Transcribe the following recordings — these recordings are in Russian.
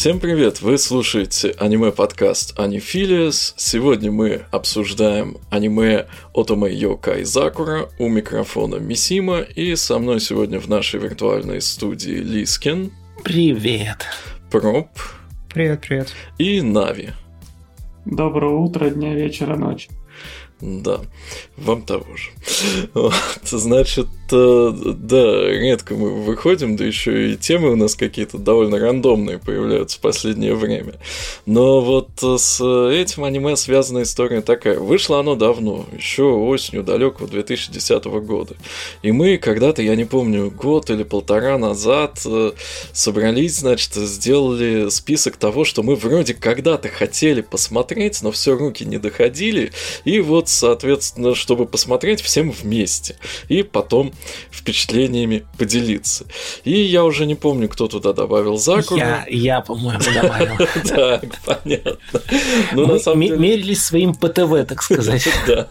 Всем привет! Вы слушаете аниме-подкаст Анифилиас. Сегодня мы обсуждаем аниме Отоме Йокай Закура у микрофона Мисима и со мной сегодня в нашей виртуальной студии Лискин. Привет! Проб. Привет, привет. И Нави. Доброе утро, дня, вечера, ночи. Да, вам того же. Вот, значит, да, редко мы выходим, да еще и темы у нас какие-то довольно рандомные появляются в последнее время. Но вот с этим аниме связана история такая. Вышло оно давно, еще осенью далекого 2010 года. И мы когда-то, я не помню, год или полтора назад э, собрались, значит, сделали список того, что мы вроде когда-то хотели посмотреть, но все руки не доходили. И вот соответственно, чтобы посмотреть всем вместе и потом впечатлениями поделиться. И я уже не помню, кто туда добавил Закуру. Я, я по-моему, добавил. Так, понятно. Ну, на самом деле... мерились своим PTW, так сказать. Да.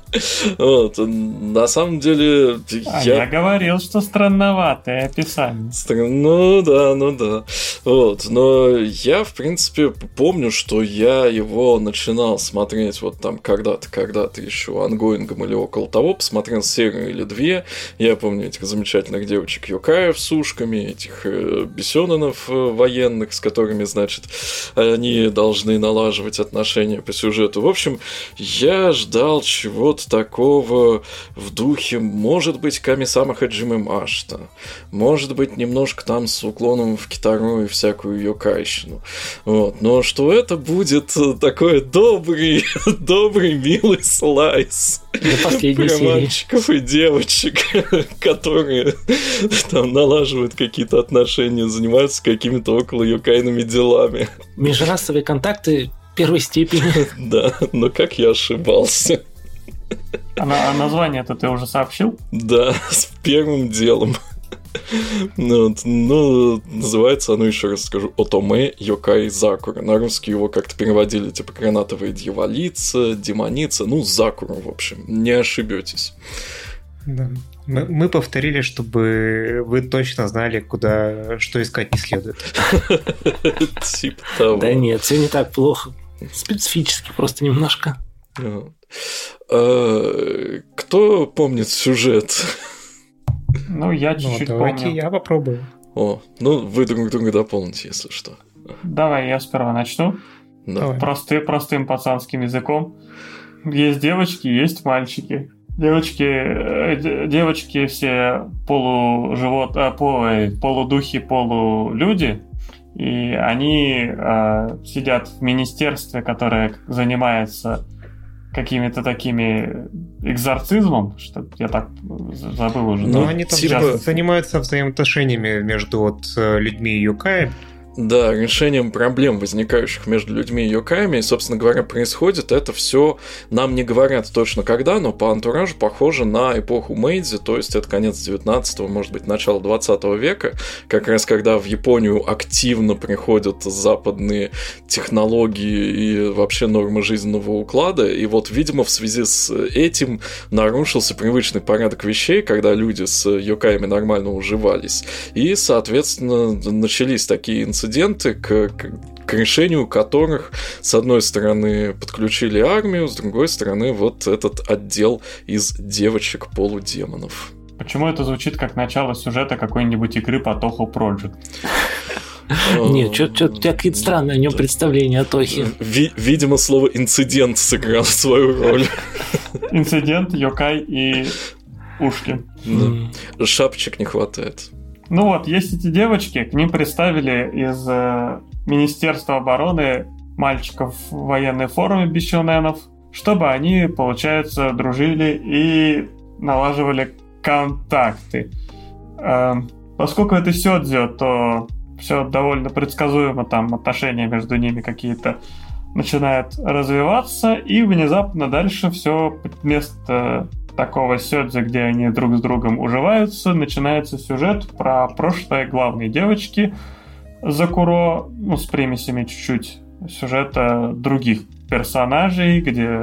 Вот. На самом деле... А я говорил, что странноватое описание. Ну да, ну да. Вот. Но я, в принципе, помню, что я его начинал смотреть вот там когда-то, когда-то еще еще ongoing ом или около того, посмотрел серию или две. Я помню этих замечательных девочек Йокаев с ушками, этих э, бесенанов э, военных, с которыми, значит, они должны налаживать отношения по сюжету. В общем, я ждал чего-то такого в духе, может быть, Ками-сама Хаджимы Машта, может быть, немножко там с уклоном в китару и всякую йокайщину. Вот. Но что это будет такой добрый, добрый, милый слайд Айс. Про мальчиков и девочек, которые там налаживают какие-то отношения, занимаются какими-то около юкайными делами. Межрасовые контакты первой степени. Да, но как я ошибался. А, а название-то ты уже сообщил? Да, с первым делом. Ну, ну, называется оно, еще раз скажу, Отоме Йокай Закура. На русский его как-то переводили, типа, гранатовая дьяволица, демоница, ну, Закура, в общем, не ошибетесь. Да. Мы, мы повторили, чтобы вы точно знали, куда что искать не следует. Типа того. Да нет, все не так плохо. Специфически просто немножко. А, кто помнит сюжет? Ну, я ну, чуть-чуть ну, помню. я попробую. О, ну вы друг друга дополните, если что. Давай, я сперва начну. Давай. Просты, простым пацанским языком. Есть девочки, есть мальчики. Девочки, э, девочки все полуживот, а, полу, полудухи, полулюди, и они э, сидят в министерстве, которое занимается какими-то такими экзорцизмом, что я так забыл уже. Ну, они там типа... занимаются взаимоотношениями между вот э, людьми и юкаями да, решением проблем, возникающих между людьми и йоками, и, собственно говоря, происходит это все, нам не говорят точно когда, но по антуражу похоже на эпоху Мэйдзи, то есть это конец 19 может быть, начало 20 века, как раз когда в Японию активно приходят западные технологии и вообще нормы жизненного уклада, и вот, видимо, в связи с этим нарушился привычный порядок вещей, когда люди с йокаями нормально уживались, и, соответственно, начались такие инциденты, инциденты, к, к, решению которых, с одной стороны, подключили армию, с другой стороны, вот этот отдел из девочек-полудемонов. Почему это звучит как начало сюжета какой-нибудь игры по Toho Project? Нет, что-то у тебя какие-то странные о нем представления о Тохе. Видимо, слово инцидент сыграл свою роль. Инцидент, Йокай и Ушки. Шапочек не хватает. Ну вот, есть эти девочки, к ним представили из э, Министерства обороны мальчиков в военной форме бесюненов, чтобы они, получается, дружили и налаживали контакты. Э, поскольку это сёдзё, то все довольно предсказуемо, там отношения между ними какие-то начинают развиваться, и внезапно дальше все вместо такого сёдзе, где они друг с другом уживаются, начинается сюжет про прошлое главной девочки Закуро, ну, с примесями чуть-чуть сюжета других персонажей, где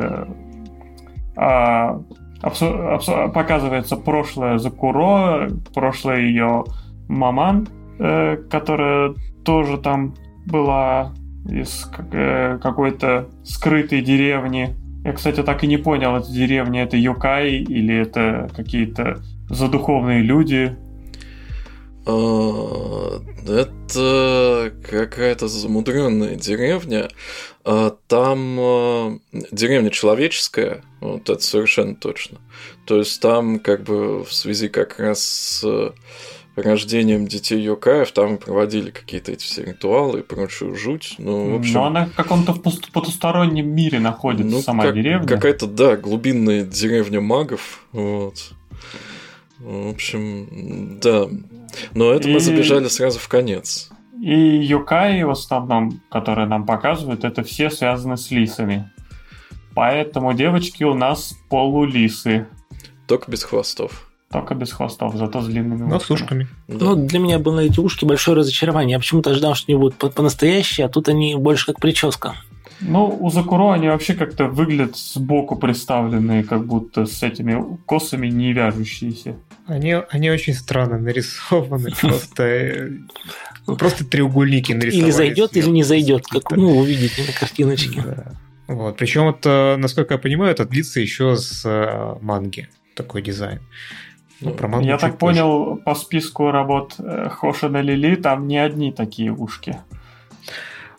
а, абсу- абсу- показывается прошлое Закуро, прошлое ее маман, э, которая тоже там была из э, какой-то скрытой деревни. Я, кстати, так и не понял, это деревня, это Юкай или это какие-то задуховные люди. А, это какая-то замудренная деревня. А, там а, деревня человеческая, вот это совершенно точно. То есть там как бы в связи как раз с рождением детей Йокаев, там проводили какие-то эти все ритуалы и прочую жуть. Ну, в общем... Но она в каком-то потустороннем мире находится, ну, сама как, деревня. Какая-то, да, глубинная деревня магов. Вот. В общем, да. Но это и... мы забежали сразу в конец. И Юкаи в основном, которые нам показывают, это все связаны с лисами. Поэтому девочки у нас полулисы. Только без хвостов. Только без хвостов, зато с длинными Но с ушками. Да. Ну, для меня было эти ушки большое разочарование. Я почему-то ожидал, что они будут по-настоящие, а тут они больше как прическа. Ну, у Закуро они вообще как-то выглядят сбоку представленные, как будто с этими косами не вяжущиеся. Они, они очень странно нарисованы, просто э, просто треугольники нарисованы. Или зайдет, или не зайдет, как ну, увидите на картиночке. Вот. Причем это, насколько я понимаю, это длится еще с э, манги такой дизайн. Ну, про мангу я так позже. понял, по списку работ э, Хошина Лили там не одни такие ушки.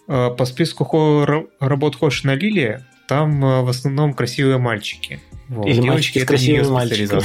Э, по списку хо- работ Хошина Лили там э, в основном красивые мальчики. Вот. Или мальчики с красивыми мальчиками.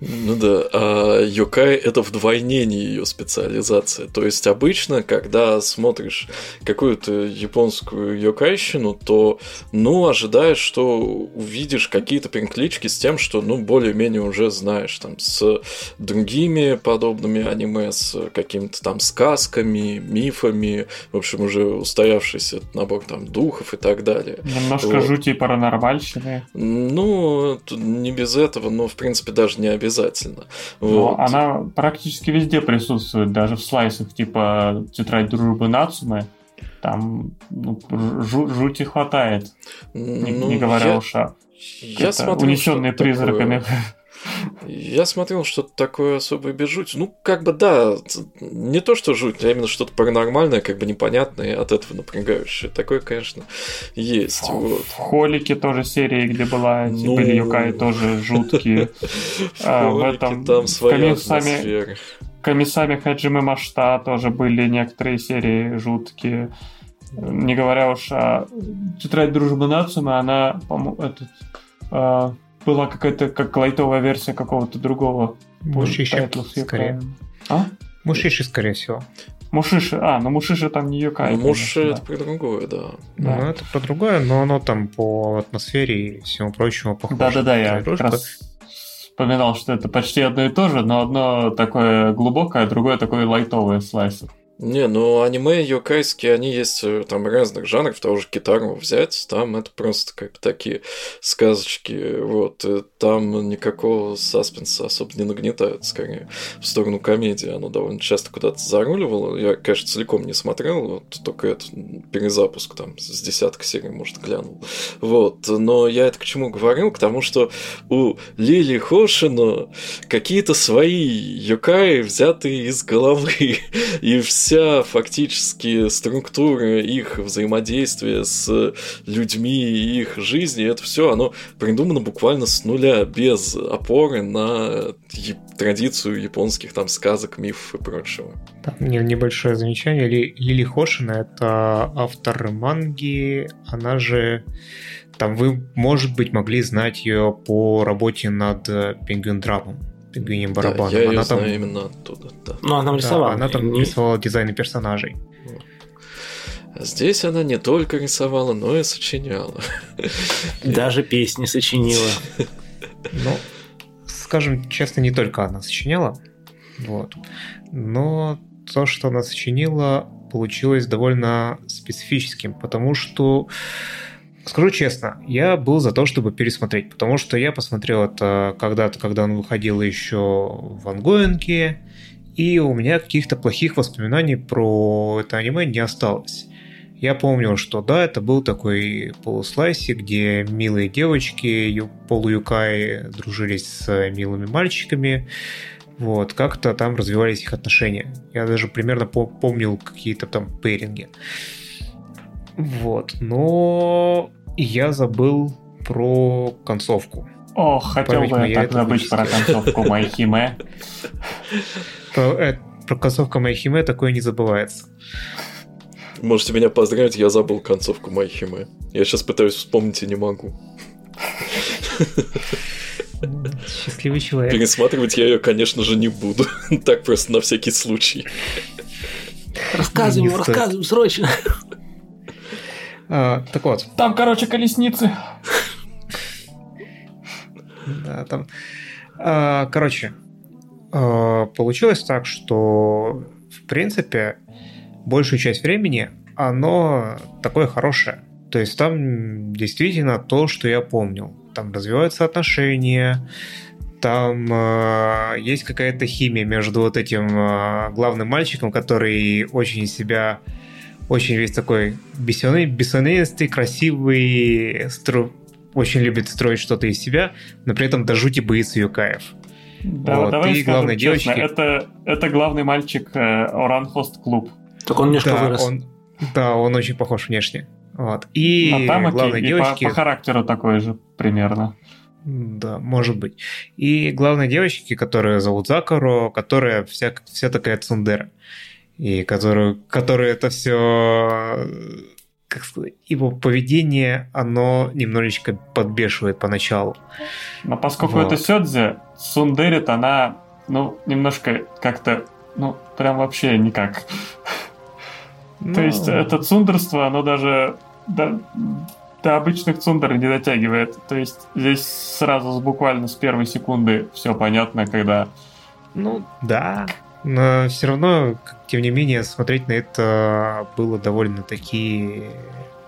Ну да, а Йокай это вдвойнение ее специализация. То есть обычно, когда смотришь какую-то японскую йокайщину, то, ну, ожидаешь, что увидишь какие-то переклички с тем, что, ну, более-менее уже знаешь, там, с другими подобными аниме, с какими-то там сказками, мифами, в общем, уже устоявшийся набор там духов и так далее. Немножко вот. жути паранормальщины. Ну, не без этого, но, в принципе, даже не обязательно обязательно. Но вот. она практически везде присутствует, даже в слайсах типа «Тетрадь дружбы Нацумы». Там ну, жу- жути хватает, не, ну, не говоря я... уж о я унесенные призраками. Такое... Я смотрел что-то такое особое без жути. Ну, как бы да, не то, что жуть, а именно что-то паранормальное, как бы непонятное, от этого напрягающее. Такое, конечно, есть. В, вот. в Холике тоже серии, где была, ну... были Юкаи тоже жуткие. А, в этом там своя атмосфера. Комиссами Хаджимы Машта тоже были некоторые серии жуткие. Не говоря уж о тетрадь дружбы Нацумы, она, по-моему, этот а, была какая-то как лайтовая версия какого-то другого. Мушиши, скорее. А? Мушиши, скорее всего. Мушиши, а, ну Мушиши там не Юкай. Ну, Мушиши это про другое, да. да. Ну, это про другое, но оно там по атмосфере и всему прочему похоже. Да-да-да, я как раз вспоминал, что это почти одно и то же, но одно такое глубокое, а другое такое лайтовое слайсер. Не, ну аниме йокайские, они есть э, там разных жанров, того же Китару взять, там это просто как бы такие сказочки, вот, э, там никакого саспенса особо не нагнетают, скорее, в сторону комедии, оно довольно часто куда-то заруливало, я, конечно, целиком не смотрел, вот, только этот перезапуск там с десяток серий, может, глянул, вот, но я это к чему говорил, к тому, что у Лили Хошина какие-то свои йокаи взятые из головы, и все вся фактически структура их взаимодействия с людьми и их жизни, это все, оно придумано буквально с нуля, без опоры на традицию японских там сказок, мифов и прочего. Там небольшое замечание. Лили Хошина — это автор манги, она же там вы, может быть, могли знать ее по работе над Пингвин Драмом пингвинем барабаном. Да, я она там... знаю именно оттуда, да. Ну, она рисовала. Да, она там не... рисовала дизайны персонажей. Здесь она не только рисовала, но и сочиняла. Даже песни сочинила. Ну, скажем честно, не только она сочиняла. Вот. Но то, что она сочинила, получилось довольно специфическим, потому что Скажу честно, я был за то, чтобы пересмотреть, потому что я посмотрел это когда-то, когда он выходил еще в ангоинге, и у меня каких-то плохих воспоминаний про это аниме не осталось. Я помню, что да, это был такой полуслайсик, где милые девочки, полуюкай дружились с милыми мальчиками. Вот, как-то там развивались их отношения. Я даже примерно помнил какие-то там пейринги. Вот, но я забыл про концовку. О, хотел бы я так забыть про концовку Майхиме. Про, про концовку Майхиме такое не забывается. Можете меня поздравить, я забыл концовку Майхиме. Я сейчас пытаюсь вспомнить и не могу. Счастливый человек. Пересматривать я ее, конечно же, не буду. так просто на всякий случай. Рассказывай, рассказывай, срочно. А, так вот. Там, короче, колесницы. Да, там. А, короче, а, получилось так, что в принципе большую часть времени оно такое хорошее. То есть там действительно то, что я помнил. Там развиваются отношения, там э, есть какая-то химия между вот этим э, главным мальчиком, который очень себя, очень весь такой бесенный, бессонистый, красивый, стру... очень любит строить что-то из себя, но при этом до жути боится Юкаев. Да, вот. давай и главной честно, девочки... это, это главный мальчик э, Оран Хост Клуб. Так он немножко да, вырос. Он, да, он очень похож внешне. Вот. И а там, главной и девочки... По, по характеру такой же примерно. Да, может быть. И главной девочки, которую зовут Закаро, которая вся, вся такая цундера. И которую, которая это все как сказать, его поведение, оно немножечко подбешивает поначалу. Но поскольку вот. это Сёдзе, Сундерит, она, ну, немножко как-то, ну, прям вообще никак. Ну... То есть это цундерство, оно даже до, до обычных цундер не дотягивает. То есть здесь сразу буквально с первой секунды все понятно, когда... Ну, да. Но все равно, тем не менее, смотреть на это было довольно-таки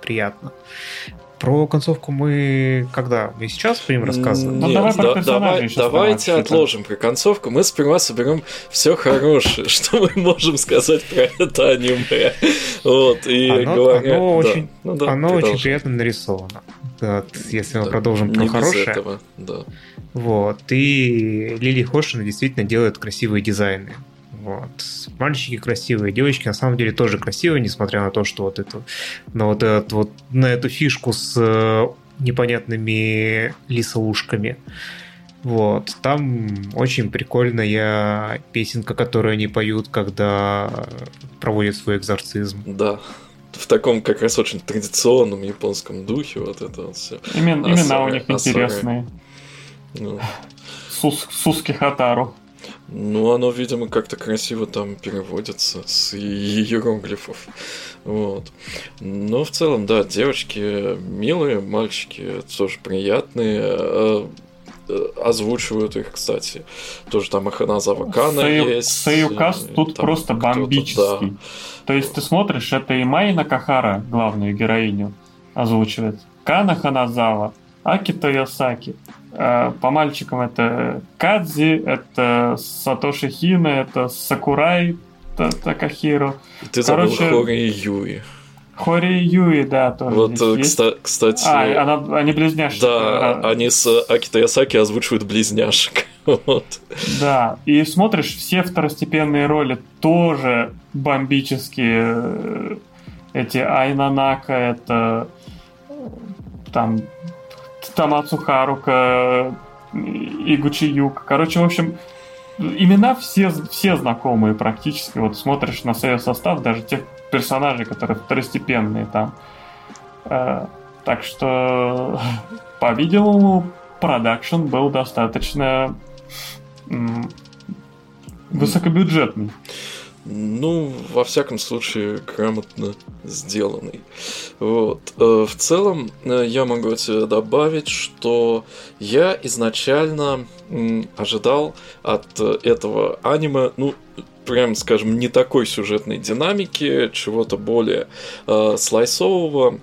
приятно. Про концовку мы когда? Мы сейчас будем рассказывать? Ну, давай про да, давай, давайте отложим про концовку. Мы сперва соберем все хорошее, что мы можем сказать про это аниме. Вот, и оно, говоря, оно да, очень, ну, да, оно очень приятно нарисовано. Вот, если мы да, продолжим про хорошее. Этого, да. Вот. И Лили Хошина действительно делает красивые дизайны. Вот. Мальчики красивые, девочки на самом деле тоже красивые, несмотря на то, что вот это, на вот, этот, вот на эту фишку с э, непонятными лисоушками. Вот. Там очень прикольная песенка, которую они поют, когда проводят свой экзорцизм. Да. В таком как раз очень традиционном японском духе вот это вот все. Имен, имена у них интересные. Ну. Сус, Суски Хатару. Ну, оно, видимо, как-то красиво там переводится с иероглифов. Вот. Но в целом, да, девочки милые, мальчики тоже приятные. Э, э, озвучивают их, кстати. Тоже там Аханазава Кана Саю, есть. Саюкас тут просто бомбический. Да. То есть ты смотришь, это и Майна Кахара, главную героиню, озвучивает. Кана Ханазава, Акито Йосаки. Э, по мальчикам это Кадзи, это Сатоши Хина, это Сакурай Такахиро. Ты забыл Короче, Хори Юи. Хори Юи, да, тоже Вот, кста- кстати... А, она, они близняшки. Да, а... они с Акито Ясаки озвучивают близняшек. вот. Да, и смотришь, все второстепенные роли тоже бомбические. Эти Айнанака, это там Тамацу Харука, Игучи Юк. Короче, в общем, имена все, все знакомые практически. Вот смотришь на свой состав, даже тех персонажей, которые второстепенные там. Э, так что, по-видимому, продакшн был достаточно высокобюджетный. Ну, во всяком случае, грамотно сделанный. Вот. Э, в целом, э, я могу тебе добавить, что я изначально ожидал от этого аниме, ну, прям, скажем, не такой сюжетной динамики, чего-то более э, слайсового,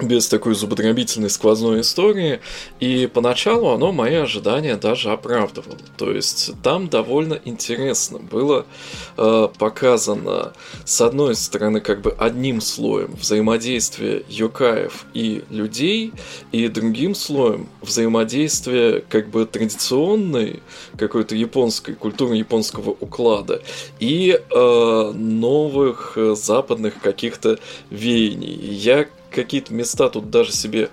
без такой зубодробительной сквозной истории, и поначалу оно мои ожидания даже оправдывало. То есть там довольно интересно было э, показано, с одной стороны, как бы одним слоем взаимодействие юкаев и людей, и другим слоем взаимодействие как бы традиционной какой-то японской культуры японского уклада и э, новых э, западных каких-то веяний. Я какие-то места тут даже себе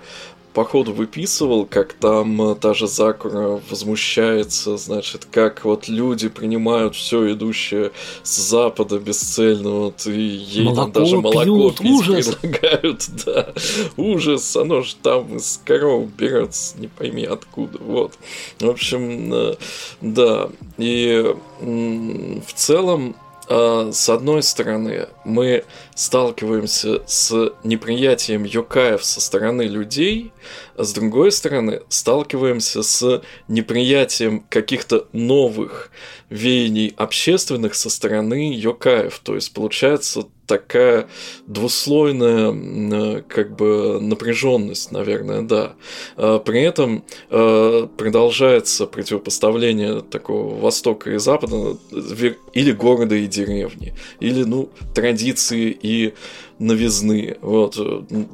по ходу выписывал, как там э, та же Закура возмущается, значит, как вот люди принимают все идущее с запада бесцельно, вот, и ей молоко там даже молоко пьют, ужас. предлагают, да, ужас, оно же там из коров берется, не пойми откуда, вот. В общем, э, да, и в целом с одной стороны, мы сталкиваемся с неприятием йокаев со стороны людей, а с другой стороны, сталкиваемся с неприятием каких-то новых веяний общественных со стороны йокаев. То есть, получается такая двуслойная э, как бы напряженность, наверное, да. А при этом э, продолжается противопоставление такого Востока и Запада или города и деревни, или, ну, традиции и новизны. Вот,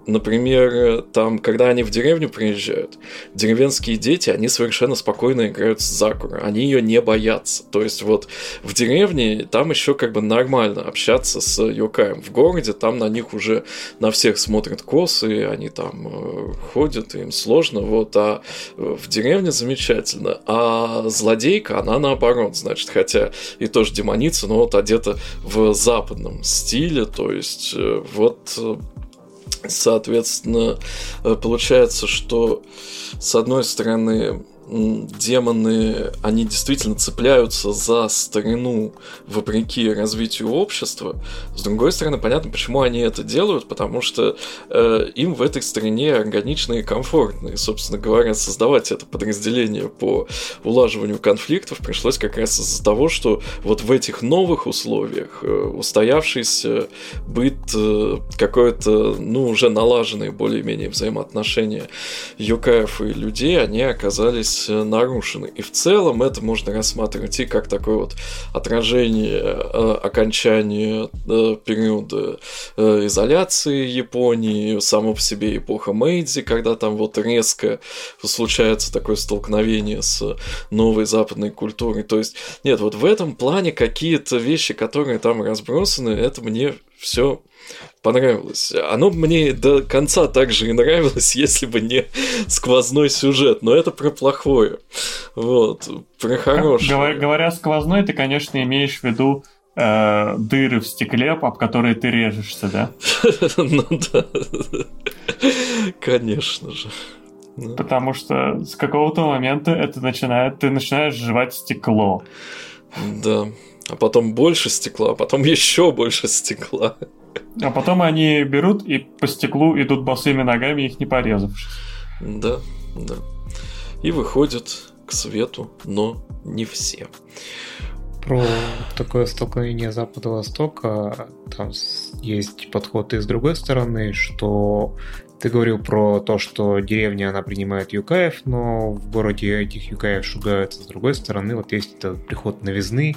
например, там, когда они в деревню приезжают, деревенские дети, они совершенно спокойно играют с Закура, они ее не боятся. То есть вот в деревне там еще как бы нормально общаться с Йокаем. В городе там на них уже на всех смотрят косы, они там э, ходят, им сложно, вот, а в деревне замечательно. А злодейка, она наоборот, значит, хотя и тоже демоница, но вот одета в западном стиле, то есть э, вот, э, соответственно, э, получается, что с одной стороны демоны, они действительно цепляются за старину вопреки развитию общества. С другой стороны, понятно, почему они это делают, потому что э, им в этой стране органично и комфортно. И, собственно говоря, создавать это подразделение по улаживанию конфликтов пришлось как раз из-за того, что вот в этих новых условиях э, устоявшийся быт э, какое-то, ну, уже налаженные более-менее взаимоотношения юкаев и людей, они оказались оказались э, нарушены. И в целом это можно рассматривать и как такое вот отражение э, окончания э, периода изоляции Японии, само по себе эпоха Мэйдзи, когда там вот резко случается такое столкновение с новой западной культурой. То есть, нет, вот в этом плане какие-то вещи, которые там разбросаны, это мне все понравилось. Оно мне до конца также и нравилось, если бы не сквозной сюжет, но это про плохое. Вот, про хорошее. Говоря, говоря сквозной, ты, конечно, имеешь в виду э, дыры в стекле, об которые ты режешься, да? Ну да. Конечно же. Потому что с какого-то момента это начинает, ты начинаешь жевать стекло. Да. А потом больше стекла, а потом еще больше стекла. А потом они берут и по стеклу идут босыми ногами, их не порезавшись. Да, да. И выходят к свету, но не все. Про такое столкновение Запада-Востока там есть подход и с другой стороны, что ты говорил про то, что деревня, она принимает юкаев, но в городе этих юкаев шугаются. С другой стороны, вот есть этот приход новизны,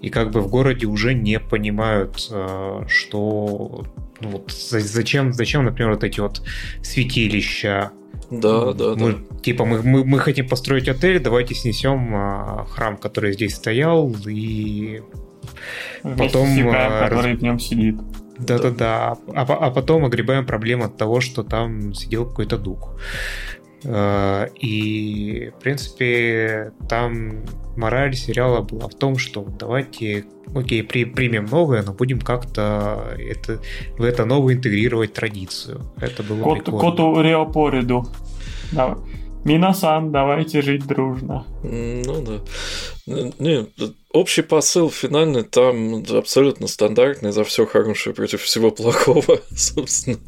и как бы в городе уже не понимают, э, что ну, вот зачем, зачем, например, вот эти вот святилища, да, да, мы, да. Типа мы, мы, мы хотим построить отель, давайте снесем а, храм, который здесь стоял, и потом... С Юкаем, который в нем сидит. Да-да-да. А, а потом огребаем проблему от того, что там сидел какой-то дух. Э, и, в принципе, там мораль сериала была в том, что давайте, окей, при, примем новое, но будем как-то это, в это новое интегрировать традицию. Это было Кот, прикольно. Коту Реопориду. Да. Минасан, давайте жить дружно. Ну да. Не, общий посыл финальный там абсолютно стандартный, за все хорошее против всего плохого, собственно.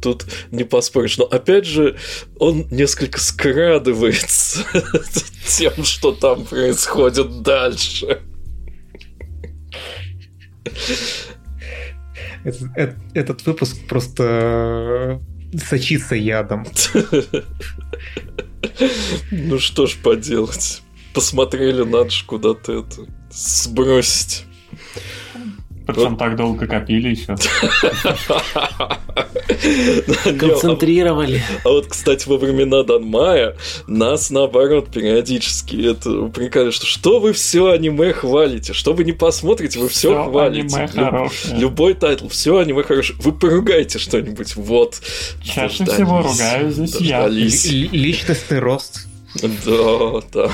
Тут не поспоришь. Но опять же, он несколько скрадывается тем, что там происходит дальше. Этот, этот, этот выпуск просто сочится ядом. Ну что ж поделать. Посмотрели, надо же куда-то это сбросить. Причем так долго копили еще. Концентрировали. А вот, кстати, во времена Данмая нас, наоборот, периодически это упрекали, что что вы все аниме хвалите, что вы не посмотрите, вы все хвалите. Любой тайтл, все аниме хорошее. Вы поругайте что-нибудь, вот. Чаще всего ругаю здесь я. Личностный рост. Да, да.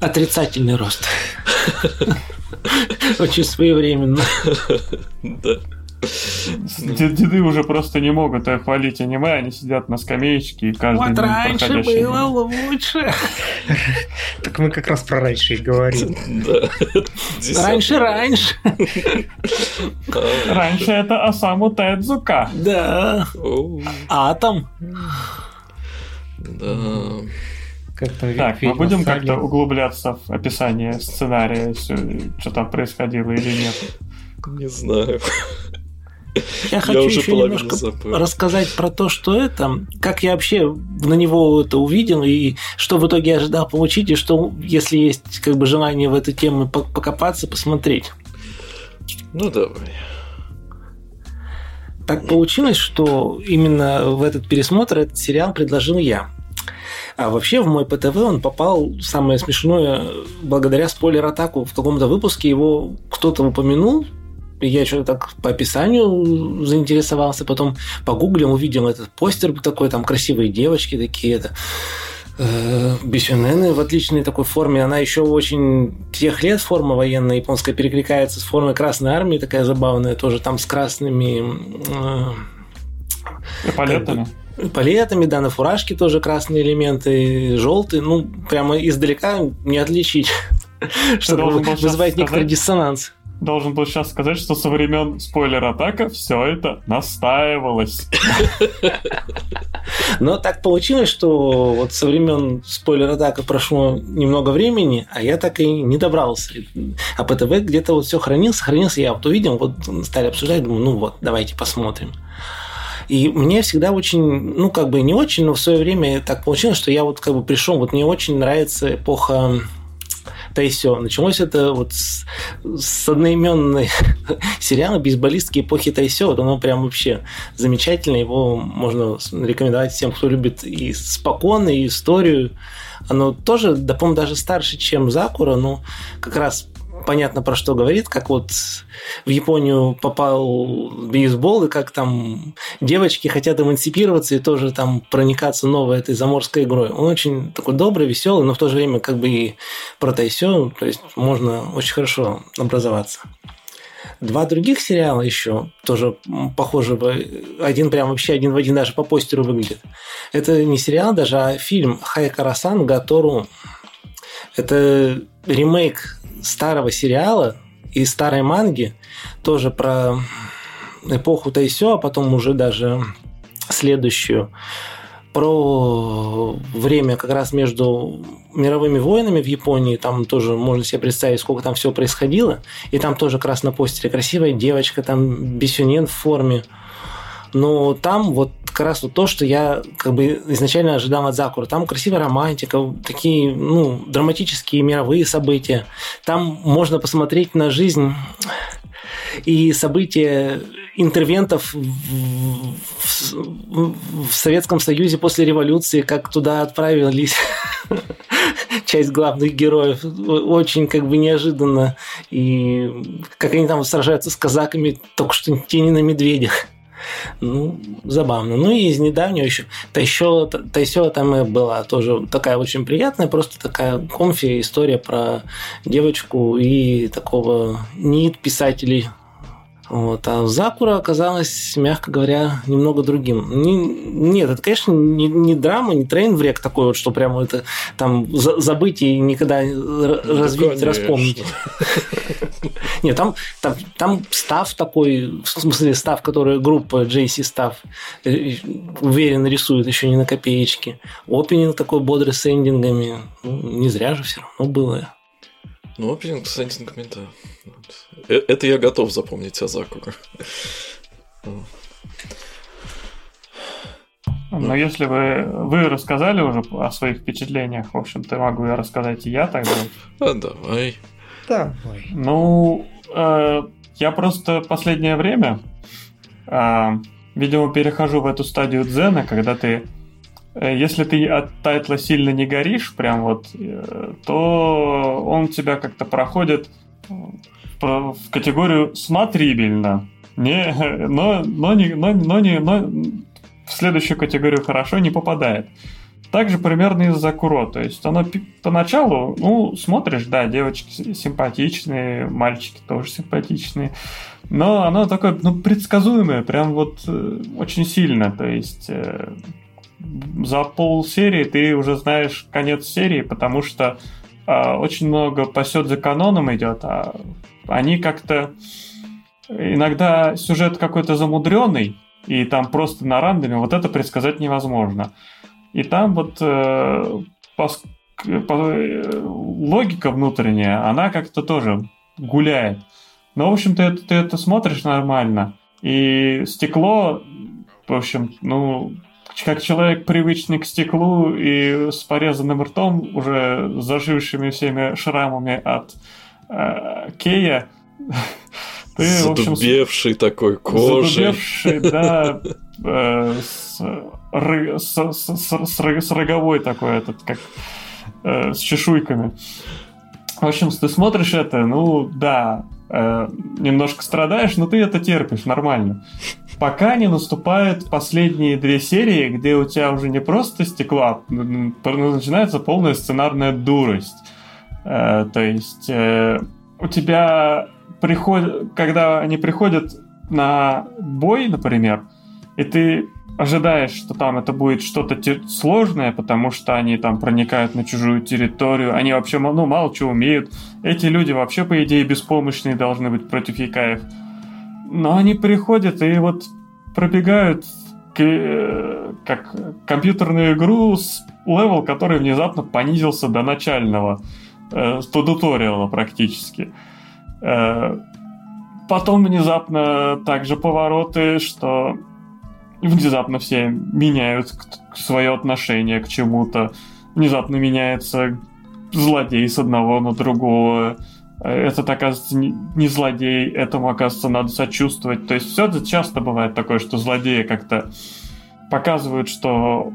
Отрицательный рост. Очень своевременно. Да. Деды уже просто не могут хвалить аниме, они сидят на скамеечке и каждый Вот раньше было лучше. Так мы как раз про раньше и говорим. Да. Раньше, раньше. Раньше это Осаму Тедзука. Да. Атом. Да. Как-то Так, мы будем Салли. как-то углубляться в описание сценария, что там происходило или нет. Не знаю. Я хочу уже еще немножко забыл. рассказать про то, что это, как я вообще на него это увидел, и что в итоге я ожидал получить, и что, если есть как бы желание в эту тему по- покопаться, посмотреть. Ну давай. Так получилось, что именно в этот пересмотр этот сериал предложил я. А вообще в мой ПТВ он попал, самое смешное, благодаря спойлер-атаку. В каком-то выпуске его кто-то упомянул, я что-то так по описанию заинтересовался, потом погуглил, увидел этот постер такой, там красивые девочки такие, это э, Бисюнены в отличной такой форме. Она еще очень тех лет форма военная японская перекликается с формой Красной Армии, такая забавная, тоже там с красными э, Эполетами. Палетами, да, на фуражке тоже красные элементы, желтые, ну, прямо издалека не отличить, что вызывает некоторый диссонанс. Должен был сейчас сказать, что со времен спойлер-атака все это настаивалось. Но так получилось, что вот со времен спойлер-атака прошло немного времени, а я так и не добрался. А ПТВ где-то вот все хранился, хранился, я вот увидел, вот стали обсуждать, думаю, ну вот, давайте посмотрим. И мне всегда очень, ну, как бы не очень, но в свое время так получилось, что я вот как бы пришел, вот мне очень нравится эпоха Тайсё. Началось это вот с, с одноименной сериала «Бейсболистки эпохи Тайсё». Вот оно прям вообще замечательно. Его можно рекомендовать всем, кто любит и спокойно, и историю. Оно тоже, да, по-моему, даже старше, чем Закура, но как раз понятно, про что говорит, как вот в Японию попал бейсбол, и как там девочки хотят эмансипироваться и тоже там проникаться новой этой заморской игрой. Он очень такой добрый, веселый, но в то же время как бы и про Тайсё, то есть можно очень хорошо образоваться. Два других сериала еще тоже похожего. Один прям вообще один в один даже по постеру выглядит. Это не сериал даже, а фильм Хайкарасан Гатору. Это ремейк старого сериала и старой манги, тоже про эпоху Тайсё, а потом уже даже следующую, про время как раз между мировыми войнами в Японии, там тоже можно себе представить, сколько там всего происходило, и там тоже как раз на постере красивая девочка, там Бесюнен в форме, но там вот как раз то, что я как бы изначально ожидал от Закура. Там красивая романтика, такие ну, драматические мировые события. Там можно посмотреть на жизнь и события интервентов в, в, в Советском Союзе после революции, как туда отправились часть главных героев. Очень как бы неожиданно. И как они там сражаются с казаками, только что тени на медведях. Ну, забавно. Ну и из недавнего еще Тайсё, Тайсё там и была тоже такая очень приятная, просто такая комфи история про девочку и такого нит писателей вот. А Закура оказалась, мягко говоря, немного другим. Не, нет, это, конечно, не, не драма, не трейн в рек такой вот, что прямо это там за, забыть и никогда развить, да, распомнить. Нет, там, там, там став такой, в смысле став, который группа JC став уверенно рисует, еще не на копеечке. Опенинг такой бодрый с эндингами. Ну, не зря же все равно было. Ну, опенинг с эндингами, да. Это я готов запомнить Азакура. Но если вы, вы рассказали уже о своих впечатлениях, в общем-то, могу я рассказать и я тогда. А давай. Давай. Ну, э, я просто последнее время, э, видимо, перехожу в эту стадию дзена, когда ты, э, если ты от тайтла сильно не горишь, прям вот, э, то он тебя как-то проходит в, в категорию смотрибельно. Не, но, но, не, но, но, не, но в следующую категорию хорошо не попадает. Также примерно из-за Куро. То есть оно поначалу, ну, смотришь, да, девочки симпатичные, мальчики тоже симпатичные. Но оно такое, ну, предсказуемое, прям вот э, очень сильно. То есть э, за пол серии ты уже знаешь конец серии, потому что э, очень много пасет за каноном идет, а они как-то иногда сюжет какой-то замудренный, и там просто на рандоме вот это предсказать невозможно. И там вот э, по, логика внутренняя, она как-то тоже гуляет. Но, в общем-то, ты, ты это смотришь нормально. И стекло, в общем, ну, как человек привычный к стеклу и с порезанным ртом, уже зажившими всеми шрамами от э, Кея, ты, Задубевший в общем, такой кожей. Задубевший, да, э, с, роговой такой этот, как э, с чешуйками. В общем, ты смотришь это, ну да, э, немножко страдаешь, но ты это терпишь нормально. Пока не наступают последние две серии, где у тебя уже не просто стекло, а начинается полная сценарная дурость. То есть у тебя приходят, когда они приходят на бой, например, и ты ожидаешь, что там это будет что-то сложное, потому что они там проникают на чужую территорию, они вообще ну, мало чего умеют. Эти люди вообще, по идее, беспомощные должны быть против ёкаев. Но они приходят и вот пробегают к, как компьютерную игру с level, который внезапно понизился до начального, э, туториала практически. Э, потом внезапно также повороты, что внезапно все меняют свое отношение к чему-то. Внезапно меняется злодей с одного на другого. Этот, оказывается, не злодей, этому, оказывается, надо сочувствовать. То есть все это часто бывает такое, что злодеи как-то показывают, что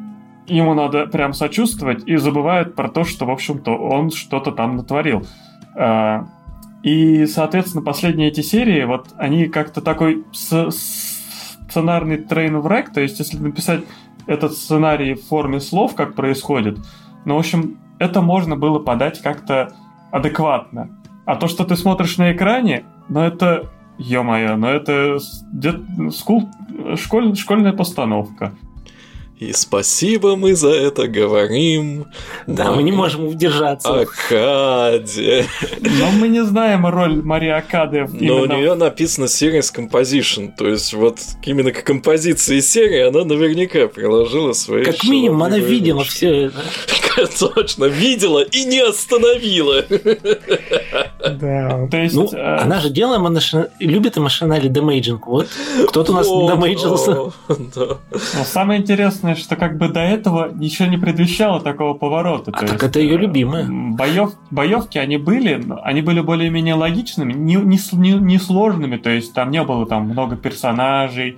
ему надо прям сочувствовать и забывают про то, что, в общем-то, он что-то там натворил. Э, и, соответственно, последние эти серии, вот они как-то такой сценарный трейн враг, то есть если написать этот сценарий в форме слов, как происходит, ну, в общем, это можно было подать как-то адекватно. А то, что ты смотришь на экране, ну это, ё-моё, ну это скул, школь, школьная постановка. И спасибо мы за это говорим. Да, мы не можем удержаться. Акаде. Но мы не знаем роль Марии Акады. Но у нее написано Series Composition, то есть вот именно к композиции серии она наверняка приложила свои Как минимум она видела все это. Точно, видела и не остановила. Да. То есть, ну, э... она же делала машина... любит и машинали демейджинг. Вот кто-то у нас демейджился. Да. Но самое интересное, что как бы до этого ничего не предвещало такого поворота. А То так есть, это ее любимая. Боев, боевки, они были, они были более-менее логичными, не, не, не, не сложными, то есть там не было там много персонажей.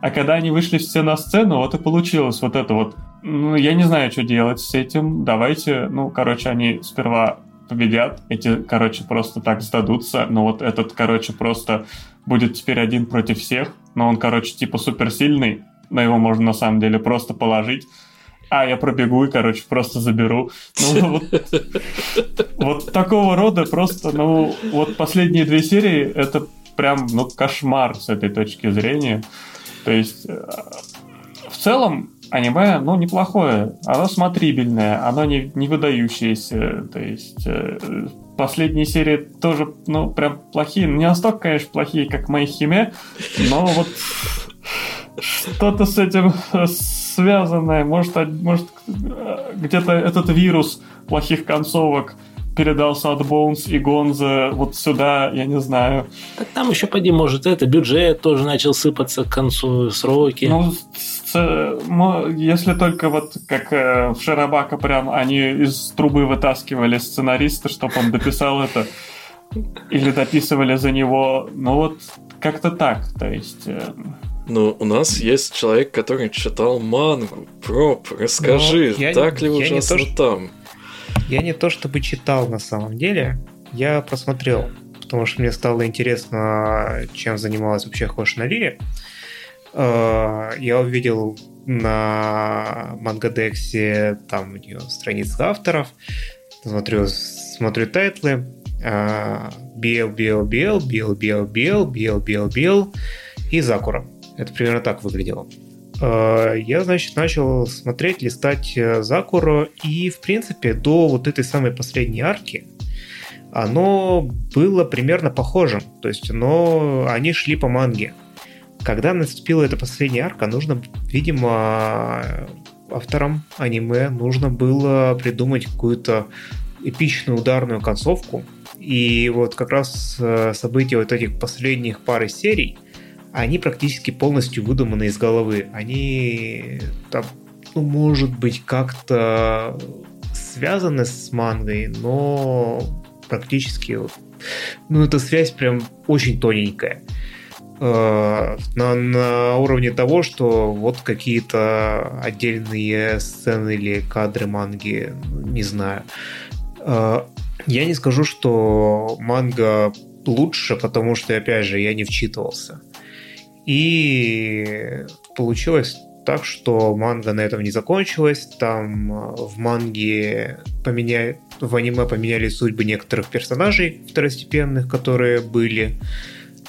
А когда они вышли все на сцену, вот и получилось вот это вот. Ну, я не знаю, что делать с этим. Давайте, ну, короче, они сперва победят, эти, короче, просто так сдадутся, но вот этот, короче, просто будет теперь один против всех, но он, короче, типа суперсильный, но его можно на самом деле просто положить. А, я пробегу и, короче, просто заберу. Ну, вот, вот такого рода просто, ну, вот последние две серии, это прям, ну, кошмар с этой точки зрения. То есть, э, в целом, аниме, ну, неплохое. Оно смотрибельное, оно не, не выдающееся. То есть, э, последние серии тоже, ну, прям плохие. Не настолько, конечно, плохие, как мои химе, но вот что-то с этим связанное. Может, может где-то этот вирус плохих концовок передался от Боунс и Гонза вот сюда, я не знаю. Так там еще, поди, может, это бюджет тоже начал сыпаться к концу сроки. Ну, если только вот как э, в Шарабака прям они из трубы вытаскивали сценариста, чтобы он дописал это, или дописывали за него, ну вот как-то так, то есть... Э, ну, у нас есть человек, который читал мангу. Проб, расскажи, ну, я, так ли я ужасно не то, там? Я не то чтобы читал на самом деле, я посмотрел, потому что мне стало интересно, чем занималась вообще Хош на Лире. Э, я увидел на MangaDex е там у нее страницы авторов, смотрю, смотрю тайтлы, BL, BL, BL, BL, BL, BL, BL, BL, BL и Закура. Это примерно так выглядело. Э, я, значит, начал смотреть, листать э, Закуру, и, в принципе, до вот этой самой последней арки оно было примерно похожим. То есть оно, они шли по манге. Когда наступила эта последняя арка, нужно, видимо, авторам аниме нужно было придумать какую-то эпичную ударную концовку. И вот как раз э, события вот этих последних пары серий, они практически полностью выдуманы из головы. Они там, ну, может быть, как-то связаны с мангой, но практически ну, эта связь прям очень тоненькая. Э, на, на уровне того, что вот какие-то отдельные сцены или кадры манги, не знаю. Э, я не скажу, что манга лучше, потому что, опять же, я не вчитывался. И получилось так, что манга на этом не закончилась. Там э, в манге поменяли, в аниме поменяли судьбы некоторых персонажей второстепенных, которые были.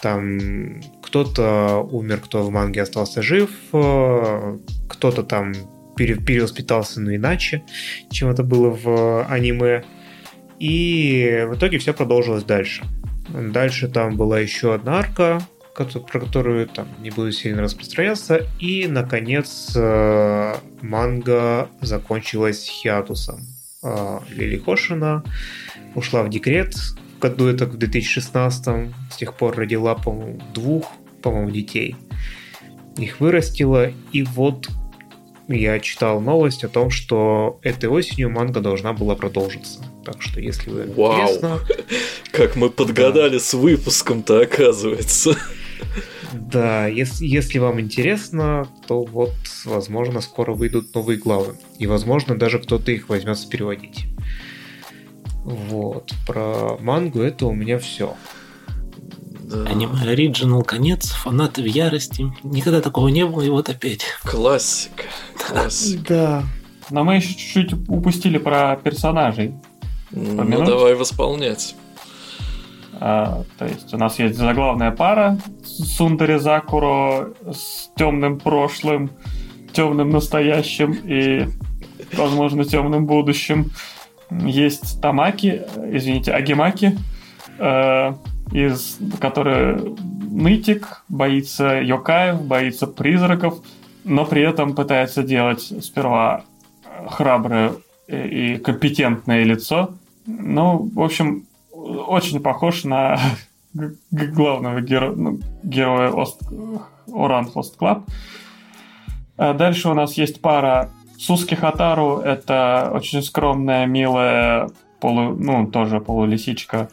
Там кто-то умер, кто в манге остался жив, э, кто-то там пере, перевоспитался, но иначе, чем это было в аниме. И в итоге все продолжилось дальше. Дальше там была еще одна арка, про которую там не буду сильно распространяться. И, наконец, э, манга закончилась хиатусом. Э, Лили Хошина ушла в декрет, году это в 2016 с тех пор родила, по-моему, двух по-моему, детей. Их вырастила, и вот я читал новость о том, что этой осенью манга должна была продолжиться. Так что, если вы Вау! Интересно... Как мы подгадали да. с выпуском-то, оказывается. Да, если, если вам интересно, то вот, возможно, скоро выйдут новые главы. И, возможно, даже кто-то их возьмется переводить. Вот. Про мангу это у меня все. Аниме Original конец, фанаты в ярости. Никогда такого не было, и вот опять. Классика. Классика. Да. Но мы еще чуть-чуть упустили про персонажей. Помянуть? Ну, давай восполнять. А, то есть у нас есть заглавная пара Сундари Закуро с темным прошлым, темным настоящим и, возможно, темным будущим. Есть Тамаки, извините, Агимаки, э, из, который нытик, боится йокаев, боится призраков, но при этом пытается делать сперва храброе и компетентное лицо. Ну, в общем, очень похож на главного геро... ну, героя Ост... Ouran Host Club. А дальше у нас есть пара Сусуки Хотару. Это очень скромная, милая, полу... ну, тоже полулисичка,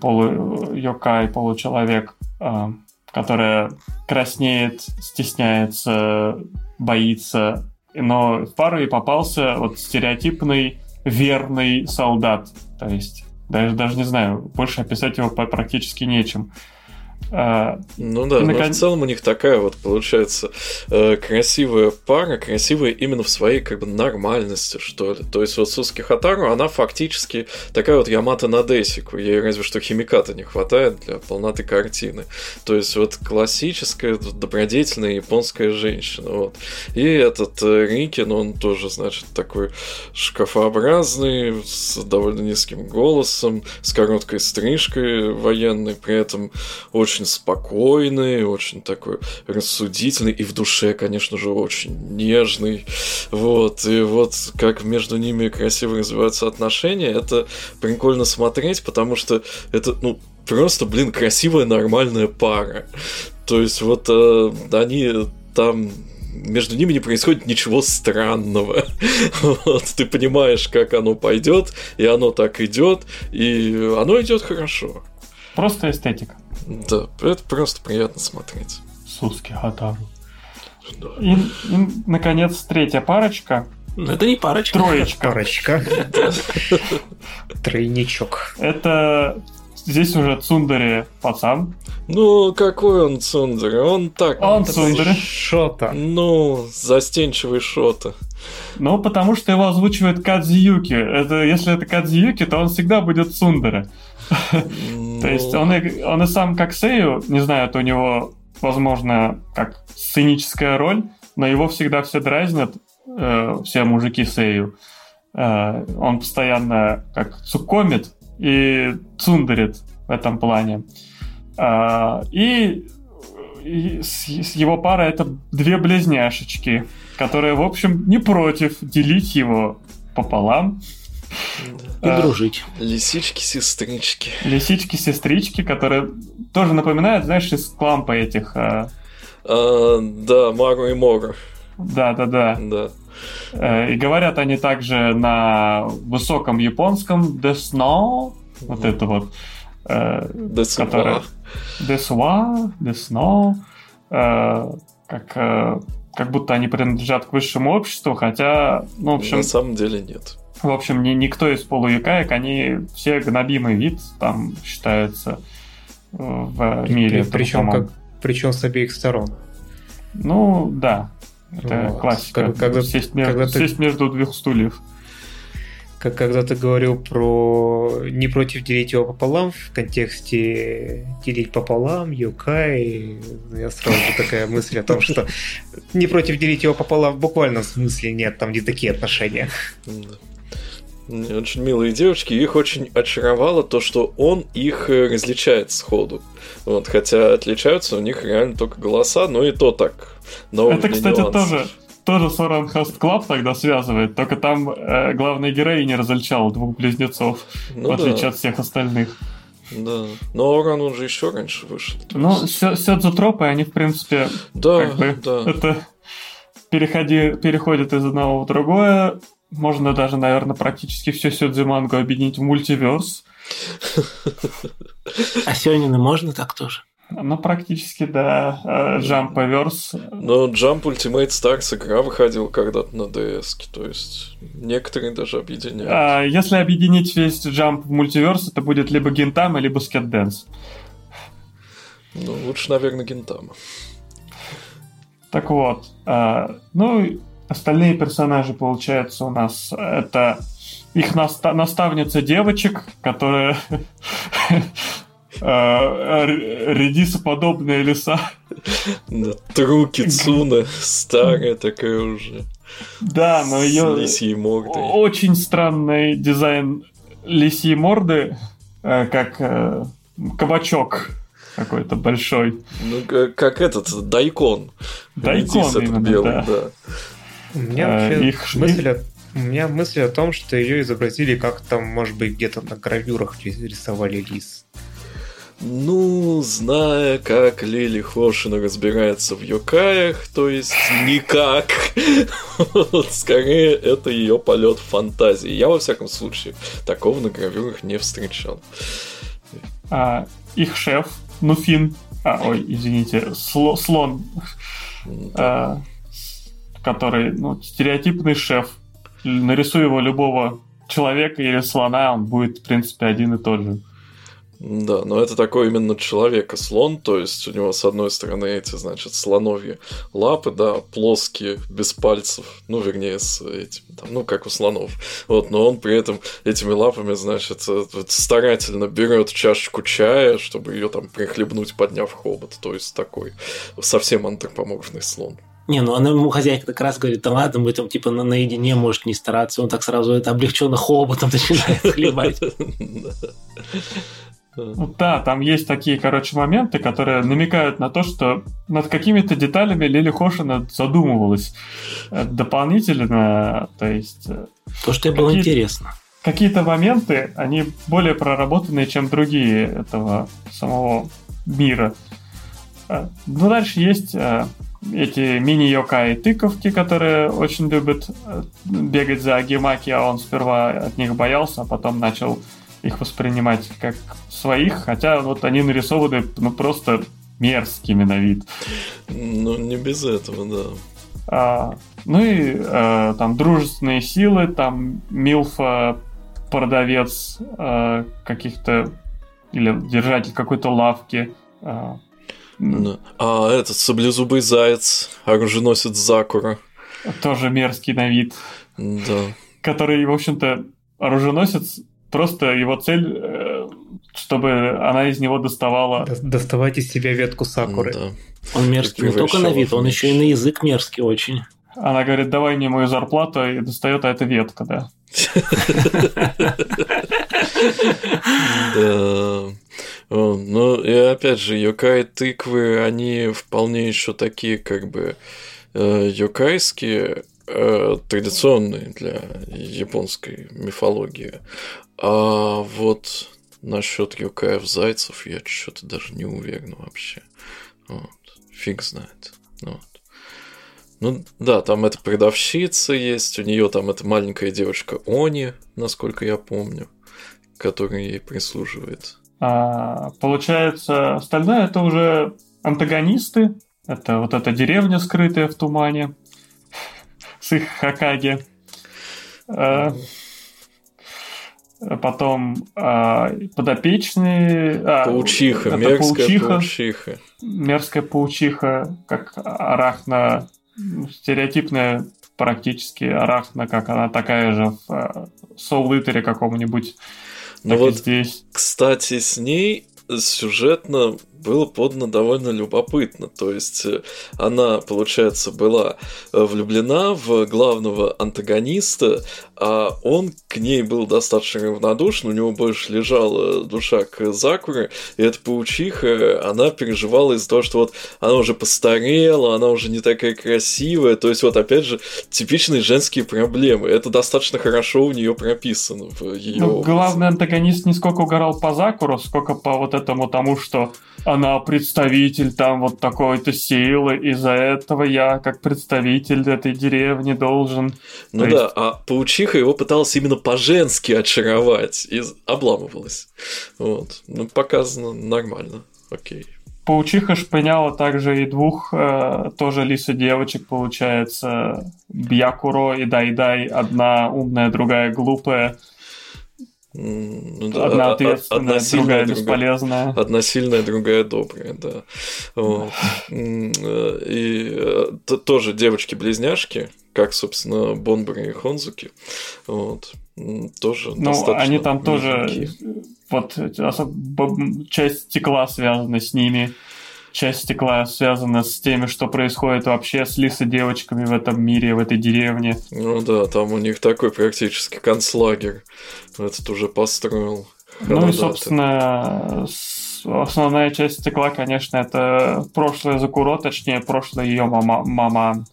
полу-ёкай, получеловек, а, которая краснеет, стесняется, боится. Но в пару и попался вот стереотипный верный солдат. То есть даже, даже не знаю, больше описать его практически нечем. А, ну да, наконец... но в целом у них такая вот получается э, красивая пара, красивая именно в своей как бы нормальности, что ли. То есть вот Суски Хатару, она фактически такая вот Ямата на Десику, ей разве что химиката не хватает для полноты картины. То есть вот классическая добродетельная японская женщина. Вот. И этот э, Рикин, он тоже, значит, такой шкафообразный, с довольно низким голосом, с короткой стрижкой военной, при этом очень очень спокойный, очень такой рассудительный и в душе, конечно же, очень нежный. Вот, и вот как между ними красиво развиваются отношения, это прикольно смотреть, потому что это, ну, просто, блин, красивая, нормальная пара. То есть вот э, они там между ними не происходит ничего странного. Вот, ты понимаешь, как оно пойдет, и оно так идет, и оно идет хорошо. Просто эстетика. Да, это просто приятно смотреть. Суски Хатару. Да. И, и, наконец, третья парочка. Ну, это не парочка. Троечка. Парочка. Тройничок. Это здесь уже Цундари пацан. Ну, какой он Цундари? Он так... Он Цундари. Шота. Ну, застенчивый Шота. Ну, потому что его озвучивает Кадзиюки. Это, если это Кадзиюки, то он всегда будет Цундари. То есть он и, он и сам как Сею, не знаю, это у него, возможно, как сценическая роль, но его всегда все дразнят, э, все мужики Сею. Э, он постоянно как цукомит и цундарит в этом плане. Э, и, и с, с его парой это две близняшечки, которые, в общем, не против делить его пополам. И дружить. Лисички-сестрички. Лисички-сестрички, которые тоже напоминают, знаешь, из клампа этих... А... А, да, Мару и Мору. Да, да, да. Да. Э, и говорят они также на высоком японском Десno, вот это вот. Десуа. Которое... Десуа, Десно. Как, э, как будто они принадлежат к высшему обществу, хотя, ну, в общем... На самом деле нет. В общем, ни, никто из полуякаек, они все гнобимый вид там считается э, в мире. Причем, как, причем с обеих сторон. Ну, да. Это вот. классика. Как, когда, сесть, между, когда ты... сесть между двух стульев. Как когда ты говорил про не против делить его пополам в контексте делить пополам, Юкай, я сразу же такая мысль о том, что не против делить его пополам в буквальном смысле нет, там не такие отношения. Очень милые девочки, их очень очаровало то, что он их э, различает сходу. Вот, хотя отличаются у них реально только голоса, но и то так. Но Это, кстати, нюансов. тоже тоже с Ouran Host Club тогда связывает, только там э, главная героиня различала двух близнецов, ну, в отличие да. от всех остальных. Да, но Ouran он же еще раньше вышел. Ну, сёдзё-тропы, они, в принципе, да, как бы, да. это переходи, переходит из одного в другое, можно даже, наверное, практически все сёдзё-мангу объединить в мультиверс. А Сёнины можно так тоже? Ну, практически, да. Джамповерс. Но Jump Ultimate Stars игра выходила когда-то на DS, то есть некоторые даже объединяют. А, если объединить весь Jump в мультиверс, это будет либо Гентама, либо Skate Dance. Ну, лучше, наверное, Гентама. Так вот, а, ну, Остальные персонажи, получается, у нас это их наста- наставница девочек, которая э, редисоподобные леса. Да, Труки Цуна, старая такая уже. Да, но ее очень странный дизайн лисьей морды, э, как э, кабачок какой-то большой. Ну, как, как этот, дайкон. Дайкон именно, белый, да. да. У меня вообще их... мысль о... У меня мысль о том, что ее изобразили как там, может быть, где-то на гравюрах рисовали лис. Ну, зная, как Лили Хошина разбирается в Йокаях, то есть никак. Скорее, это ее полет фантазии. Я, во всяком случае, такого на гравюрах не встречал. А, их шеф, Нуфин, а, ой, извините, сло, слон, а, который, ну, стереотипный шеф. Нарисуй его любого человека или слона, он будет, в принципе, один и тот же. Да, но это такой именно человека слон, то есть у него с одной стороны эти, значит, слоновьи лапы, да, плоские, без пальцев, ну, вернее, с этим, там, ну, как у слонов. Вот, но он при этом этими лапами, значит, э, старательно берет чашечку чая, чтобы ее там прихлебнуть, подняв хобот, то есть такой совсем антропоморфный слон. Не, ну она ему хозяйка как раз говорит, да ладно, мы там типа на, наедине, может, не стараться. Он так сразу это облегченно хоботом начинает хлебать. Да, там есть такие, короче, моменты, которые намекают на то, что над какими-то деталями Лили Хошина задумывалась э, дополнительно, то есть... Э, то, что было интересно. Какие-то моменты, они более проработанные, чем другие этого самого мира. Э, ну, дальше есть эти мини-йокаи тыковки, которые очень любят э, бегать за Агимаки, а он сперва от них боялся, а потом начал их воспринимать как своих, хотя вот они нарисованы ну просто мерзкими на вид. Ну, не без этого, да. А, ну и а, там дружественные силы, там Милфа продавец а, каких-то или держатель какой-то лавки. А, да. а этот саблезубый заяц, оруженосец Закура. Тоже мерзкий на вид. Да. Который, в общем-то, оруженосец, просто его цель, э, чтобы она из него доставала... Доставать из себя ветку Сакуры. Да. Он мерзкий не только на вид, он еще и на язык мерзкий очень. Она говорит, давай мне мою зарплату, и достает, а это ветка, да. Да. Ну, и опять же, йокай тыквы, они вполне еще такие, как бы, э, йокайские, э, традиционные для японской мифологии. А вот насчет юкаев зайцев я что-то даже не уверен вообще. Вот. Фиг знает. Вот. Ну да, там эта продавщица есть, у нее там эта маленькая девочка Они, насколько я помню, которая ей прислуживает. А, получается, остальное это уже антагонисты. Это вот эта деревня, скрытая в тумане, с их Хакаги. А, потом а, подопечные... А, паучиха, мерзкая паучиха, паучиха. Мерзкая паучиха, как арахна стереотипная практически арахна, как она такая же в Soul э, Eater каком-нибудь. Ну вот, здесь. кстати, с ней сюжетно было подано довольно любопытно. То есть э, она, получается, была э, влюблена в главного антагониста, а он к ней был достаточно равнодушен, у него больше лежала душа к Закуре, и эта паучиха, она переживала из-за того, что вот она уже постарела, она уже не такая красивая, то есть вот опять же типичные женские проблемы. Это достаточно хорошо у нее прописано в ее. Ну, главный антагонист не сколько угорал по Закуру, сколько по вот этому тому, что она представитель там вот такой-то силы, из-за этого я, как представитель этой деревни, должен... Ну То да, есть... а паучиха его пыталась именно по-женски очаровать и обламывалась. Вот. Ну, показано нормально. Окей. Паучиха шпыняла также и двух э, тоже лиса девочек, получается, Бьякуро и Дай-Дай. Одна умная, другая глупая. Ну, одна ответственная, одна сильная, другая бесполезная. Одна сильная, другая добрая, да. Вот. И э, тоже девочки-близняшки, как, собственно, Бонбари и Хонзуки. Вот. Тоже ну, они там тоже, вот часть стекла связана с ними часть стекла связана с теми, что происходит вообще с лисо-девочками в этом мире, в этой деревне. Ну да, там у них такой практически концлагерь этот уже построил. Ну и, собственно, основная часть стекла, конечно, это прошлое Закуро, точнее, прошлое ее мама, мама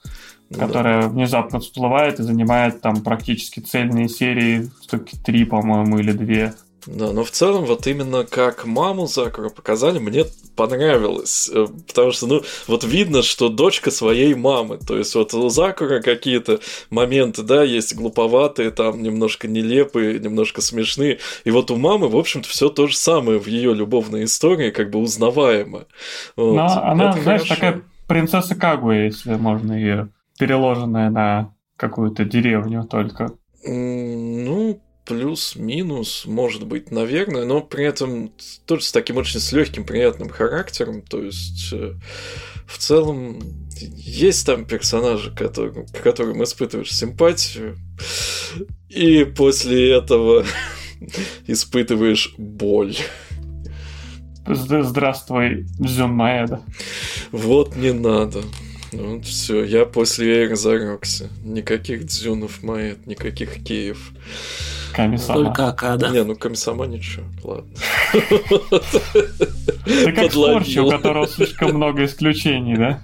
которая да. внезапно всплывает и занимает там практически цельные серии, штуки три, по-моему, или две. Да, но в целом вот именно как маму Закура показали, мне понравилось, э, потому что, ну, вот видно, что дочка своей мамы, то есть вот у Закура какие-то моменты, да, есть глуповатые, там немножко нелепые, немножко смешные, и вот у мамы, в общем-то, все то же самое в ее любовной истории, как бы узнаваемо. Вот. Но она, Это знаешь, хорошо. такая принцесса Кагуя, если можно ее переложенная на какую-то деревню только. Ну, плюс-минус, может быть, наверное, но при этом тоже с таким очень с легким, приятным характером. То есть, э, в целом, есть там персонажи, которые, к которым испытываешь симпатию, и после этого испытываешь боль. Здравствуй, Дзюн Маэда. Вот не надо. Ну, все, я после Эйра зарекся. Никаких дзюнов Маэд, никаких Киев. Камисама. Только Акада. Не, ну Камисама ничего, ладно. Ты как Скорчи, у которого слишком много исключений, да?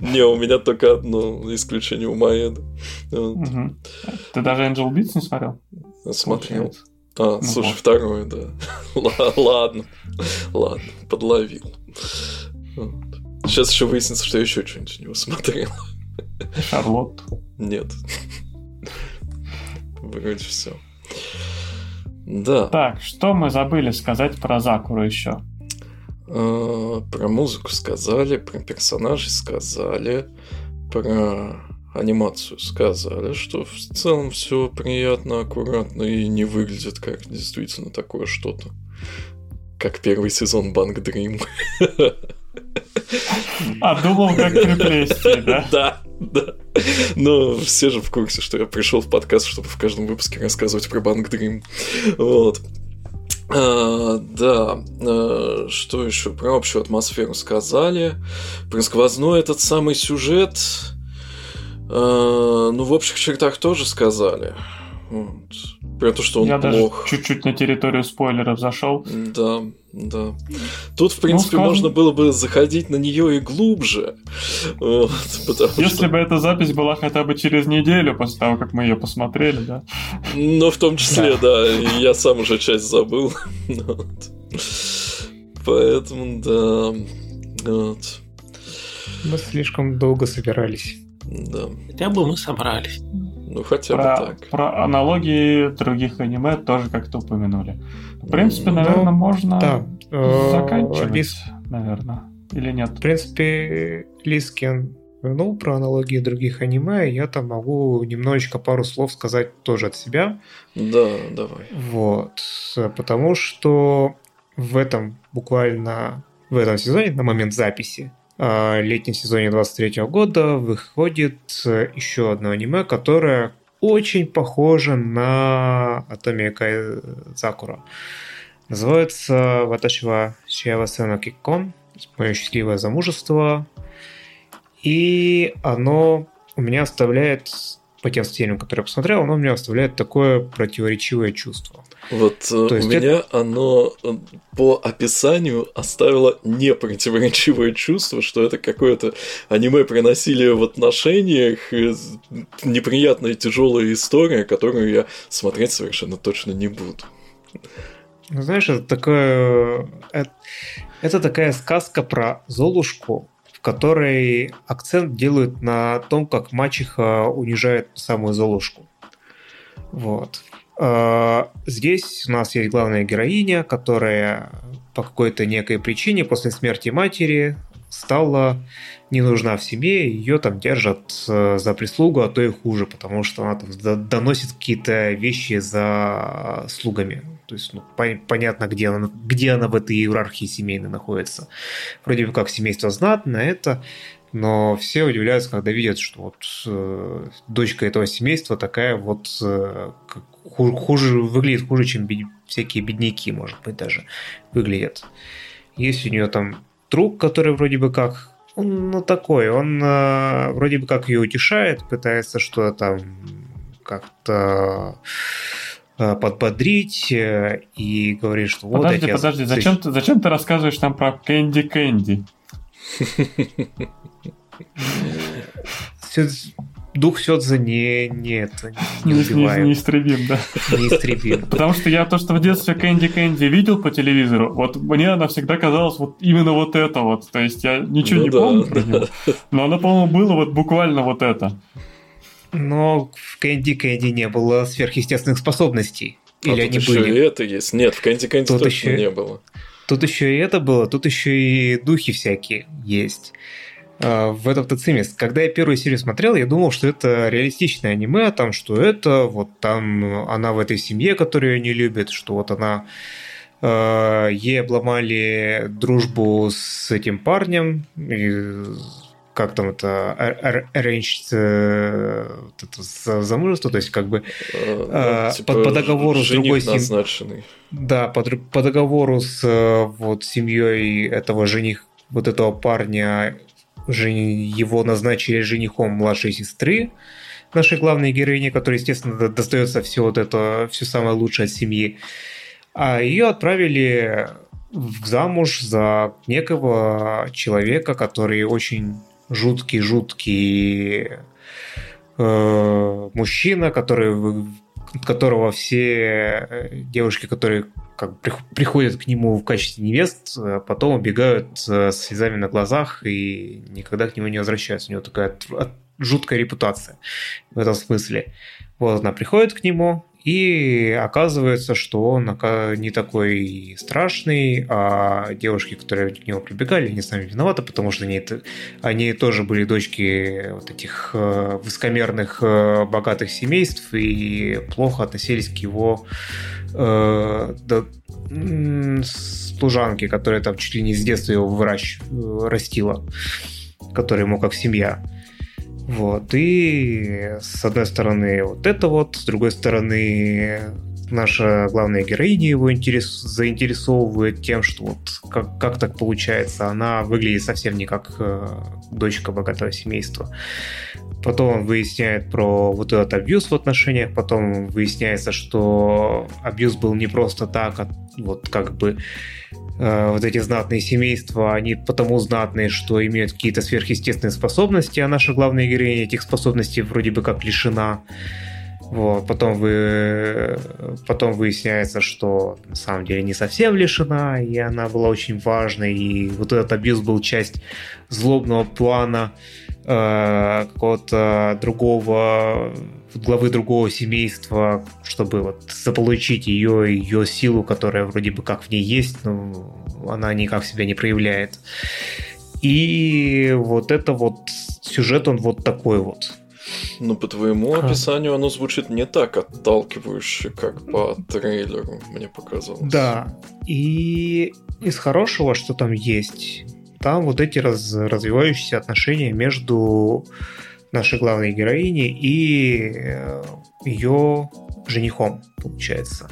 Не, у меня только одно исключение у Маэда. Ты даже Angel Beats не смотрел? Смотрел. А, ну, слушай, вот. второе, да. ладно, ладно, подловил. Сейчас еще выяснится, что я еще что-нибудь у него смотрел. Шарлотт. Нет. Вроде все. Да. Так, что мы забыли сказать про Закуру еще? А, про музыку сказали, про персонажей сказали, про анимацию сказали, что в целом все приятно, аккуратно и не выглядит как действительно такое что-то. Как первый сезон Банк Дрим. А думал, как приплести, да? Да, да. Но все же в курсе, что я пришел в подкаст, чтобы в каждом выпуске рассказывать про Банк Дрим. Вот. А, да, а, что еще про общую атмосферу сказали. Про сквозной этот самый сюжет. А, ну, в общих чертах тоже сказали. Вот. Про то, что он Я плох. даже чуть-чуть на территорию спойлеров зашел. Да, да. Тут, в принципе, скажем- можно было бы заходить на нее и глубже. Вот, потому Если что... бы эта запись была хотя бы через неделю после того, как мы ее посмотрели, да? Но в том числе, да, я сам уже часть забыл. Вот. Поэтому, да. Вот. Мы слишком долго собирались. Да. Хотя бы мы собрались. Ну, хотя бы Про, так. про аналогии других аниме тоже как-то упомянули. В принципе, Ну, наверное, можно Да. э, заканчивать, Лис- наверное. Или нет? В принципе, Лискин упомянул про аналогии других аниме, я там могу немножечко пару слов сказать тоже от себя. Да, давай. Вот. Потому что в этом буквально в этом сезоне, на момент записи, летнем сезоне 23 года выходит э, еще одно аниме, которое очень похоже на Атомия Кай Закура. Называется Ваташива Шиавасена Киккон. Мое счастливое замужество. И оно у меня оставляет, по тем статьям, которые я посмотрел, оно у меня оставляет такое противоречивое чувство. Вот э, То есть у меня оно э, по описанию оставило непротиворечивое чувство, что это какое-то аниме про насилие в отношениях, э, неприятная тяжелая история, которую я смотреть совершенно точно не буду. Ну, знаешь, это такое... Это, это такая сказка про Золушку, в которой акцент делают на том, как мачеха унижает самую Золушку. Вот. А, Здесь у нас есть главная героиня, которая по какой-то некой причине после смерти матери стала не нужна в семье, ее там держат э, за прислугу, а то и хуже, потому что она там до- доносит какие-то вещи за слугами. То есть, ну, пон- понятно, где она, где она в этой иерархии семейной находится. Вроде бы как семейство знатное, это, но все удивляются, когда видят, что вот э, дочка этого семейства такая вот э, как ху- хуже, выглядит хуже, чем бед- всякие бедняки, может быть, даже выглядят. Есть у нее там друг, который вроде бы как он, ну, такой, он э, вроде бы как ее утешает, пытается что-то там как-то э, подбодрить э, и говорит, что вот подожди, я подожди, зачем ты, зачем ты рассказываешь нам про Кэнди Кэнди? Дух Сёдзе не, не, это, не Не, не, убиваем, неистребим, да. неистребим. Потому что я то, что в детстве Кэнди Кэнди видел по телевизору, вот мне она всегда казалась вот именно вот это вот. То есть я ничего Ну не да, помню про да. него, но она, по-моему, была вот буквально вот это. Но в Кэнди Кэнди не было сверхъестественных способностей. А Или тут они еще были? и это есть. Нет, в Кэнди Кэнди точно еще- не было. Тут еще и это было, тут еще и духи всякие есть. А, В этом Тацимис. Когда я первую серию смотрел, я думал, что это реалистичное аниме, там, что это, вот там она в этой семье, которую не любит, что вот она э, ей обломали дружбу с этим парнем, и как там это, arranged э, вот это за- замужество, то есть как бы Э, А, ну, типа, по- по договору с другой сем- назначенный. да, по, по договору с э, вот семьей этого жених, вот этого парня, его назначили женихом младшей сестры нашей главной героини, которой, естественно, до- достается все вот это, все самое лучшее от семьи. А ее отправили в замуж за некого человека, который очень жуткий-жуткий э, мужчина, который, которого все э, девушки, которые как приходят к нему в качестве невест, а потом убегают с слезами на глазах и никогда к нему не возвращаются. У него такая жуткая репутация в этом смысле. Вот она приходит к нему, и оказывается, что он не такой страшный, а девушки, которые к нему прибегали, они сами виноваты, потому что они, они тоже были дочки вот этих э, высокомерных э, богатых семейств и плохо относились к его э, до, служанке, которая там чуть ли не с детства его выращ, растила, которая ему как семья. Вот, и с одной стороны вот это вот, с другой стороны наша главная героиня его интерес, заинтересовывает тем, что вот как, как так получается, она выглядит совсем не как э, дочка богатого семейства. Потом выясняет про вот этот абьюз в отношениях, потом выясняется, что абьюз был не просто так, а вот как бы Э, вот эти знатные семейства, они потому знатные, что имеют какие-то сверхъестественные способности, а наша главная героиня этих способностей вроде бы как лишена. Вот. Потом, вы, потом выясняется, что на самом деле не совсем лишена, и она была очень важной, и вот этот абьюз был часть злобного плана какого-то другого главы другого семейства, чтобы вот заполучить ее, ее силу, которая вроде бы как в ней есть, но она никак себя не проявляет. И вот это вот сюжет, он вот такой вот. Ну, по твоему описанию оно звучит не так отталкивающе, как по трейлеру, мне показалось. Да. И из хорошего, что там есть, там вот эти раз, развивающиеся отношения между нашей главной героини и э, ее женихом, получается.